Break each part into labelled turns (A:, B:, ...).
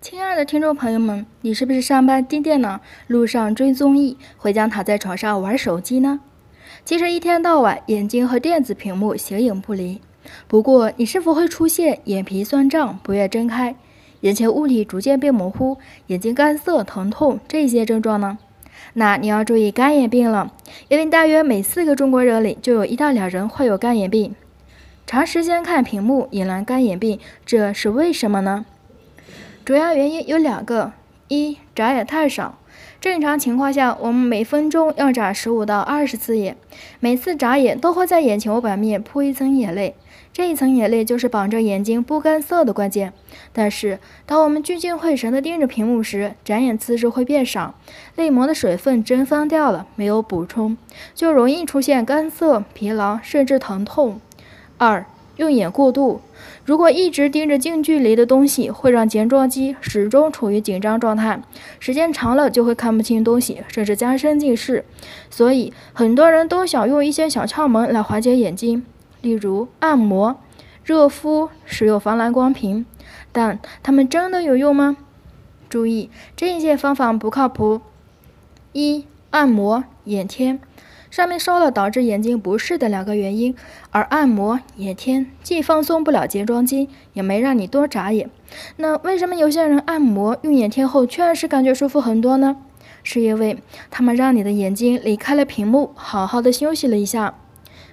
A: 亲爱的听众朋友们，你是不是上班盯电脑，路上追综艺，回家躺在床上玩手机呢？其实一天到晚眼睛和电子屏幕形影不离。不过，你是否会出现眼皮酸胀、不愿睁开、眼前物体逐渐变模糊、眼睛干涩、疼痛这些症状呢？那你要注意干眼病了，因为大约每四个中国人里就有一到两人患有干眼病。长时间看屏幕引来干眼病，这是为什么呢？主要原因有两个：一，眨眼太少。正常情况下，我们每分钟要眨十五到二十次眼，每次眨眼都会在眼球表面铺一层眼泪，这一层眼泪就是保证眼睛不干涩的关键。但是，当我们聚精会神地盯着屏幕时，眨眼次数会变少，泪膜的水分蒸发掉了，没有补充，就容易出现干涩、疲劳，甚至疼痛。二。用眼过度，如果一直盯着近距离的东西，会让睫状肌始终处于紧张状态，时间长了就会看不清东西，甚至加深近视。所以，很多人都想用一些小窍门来缓解眼睛，例如按摩、热敷、使用防蓝光屏，但它们真的有用吗？注意，这些方法不靠谱。一、按摩眼贴。上面说了导致眼睛不适的两个原因，而按摩眼贴既放松不了睫状肌，也没让你多眨眼。那为什么有些人按摩用眼贴后确实感觉舒服很多呢？是因为他们让你的眼睛离开了屏幕，好好的休息了一下。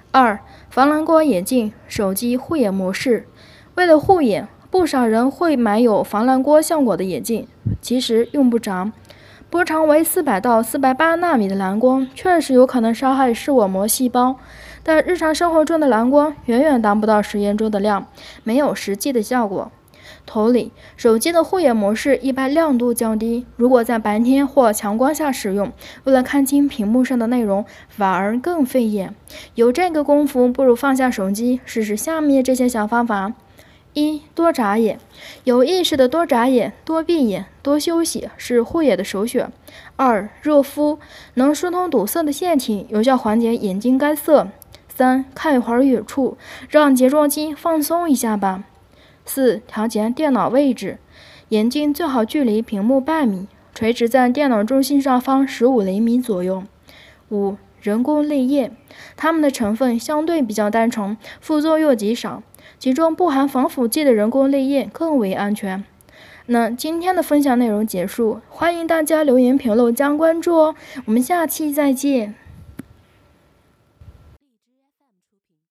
A: 二，防蓝光眼镜、手机护眼模式，为了护眼，不少人会买有防蓝光效果的眼镜，其实用不着。波长为四百到四百八纳米的蓝光确实有可能伤害视网膜细胞，但日常生活中的蓝光远远达不到实验中的量，没有实际的效果。同理，手机的护眼模式一般亮度较低，如果在白天或强光下使用，为了看清屏幕上的内容，反而更费眼。有这个功夫，不如放下手机，试试下面这些小方法。一多眨眼，有意识的多眨眼、多闭眼、多休息是护眼的首选。二热敷，能疏通堵塞的腺体，有效缓解眼睛干涩。三看一会儿远处，让睫状肌放松一下吧。四调节电脑位置，眼睛最好距离屏幕半米，垂直在电脑中心上方十五厘米左右。五人工泪液，它们的成分相对比较单纯，副作用极少。其中不含防腐剂的人工泪液更为安全。那今天的分享内容结束，欢迎大家留言评论加关注哦，我们下期再见。